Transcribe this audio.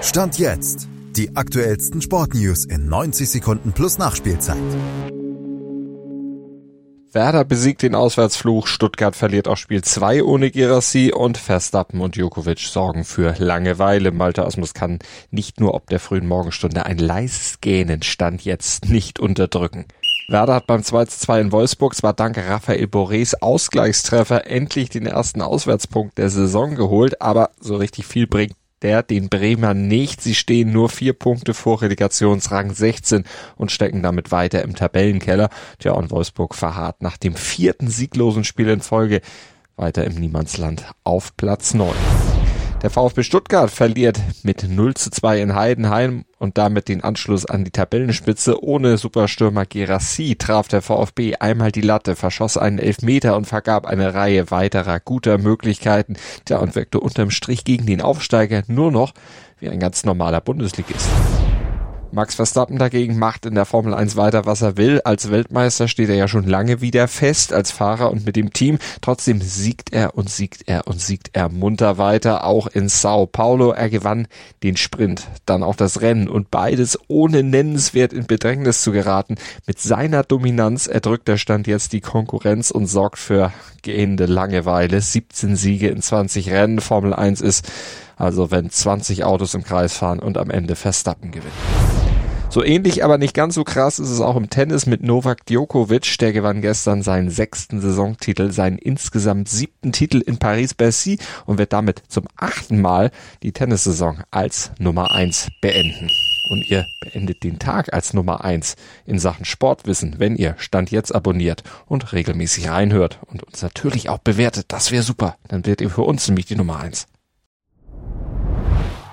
Stand jetzt. Die aktuellsten Sportnews in 90 Sekunden plus Nachspielzeit. Werder besiegt den Auswärtsfluch, Stuttgart verliert auch Spiel 2 ohne Girassi und Verstappen und Djokovic sorgen für Langeweile. Malte Asmus kann nicht nur ob der frühen Morgenstunde ein leises Gähnen stand jetzt nicht unterdrücken. Werder hat beim 2-2 in Wolfsburg zwar dank Raphael Borés Ausgleichstreffer endlich den ersten Auswärtspunkt der Saison geholt, aber so richtig viel bringt der den Bremer nicht. Sie stehen nur vier Punkte vor Relegationsrang 16 und stecken damit weiter im Tabellenkeller. Tja, und Wolfsburg verharrt nach dem vierten sieglosen Spiel in Folge weiter im Niemandsland auf Platz 9. Der VfB Stuttgart verliert mit 0 zu 2 in Heidenheim und damit den Anschluss an die Tabellenspitze. Ohne Superstürmer Gerassi traf der VfB einmal die Latte, verschoss einen Elfmeter und vergab eine Reihe weiterer guter Möglichkeiten. Tja, und wirkte unterm Strich gegen den Aufsteiger nur noch wie ein ganz normaler Bundesligist. Max Verstappen dagegen macht in der Formel 1 weiter, was er will. Als Weltmeister steht er ja schon lange wieder fest als Fahrer und mit dem Team. Trotzdem siegt er und siegt er und siegt er munter weiter, auch in Sao Paulo. Er gewann den Sprint, dann auch das Rennen und beides ohne nennenswert in Bedrängnis zu geraten. Mit seiner Dominanz erdrückt der Stand jetzt die Konkurrenz und sorgt für gehende Langeweile. 17 Siege in 20 Rennen. Formel 1 ist also wenn 20 Autos im Kreis fahren und am Ende Verstappen gewinnt. So ähnlich, aber nicht ganz so krass ist es auch im Tennis mit Novak Djokovic. Der gewann gestern seinen sechsten Saisontitel, seinen insgesamt siebten Titel in Paris-Bercy und wird damit zum achten Mal die Tennissaison als Nummer eins beenden. Und ihr beendet den Tag als Nummer eins in Sachen Sportwissen, wenn ihr Stand jetzt abonniert und regelmäßig reinhört und uns natürlich auch bewertet. Das wäre super. Dann werdet ihr für uns nämlich die Nummer eins.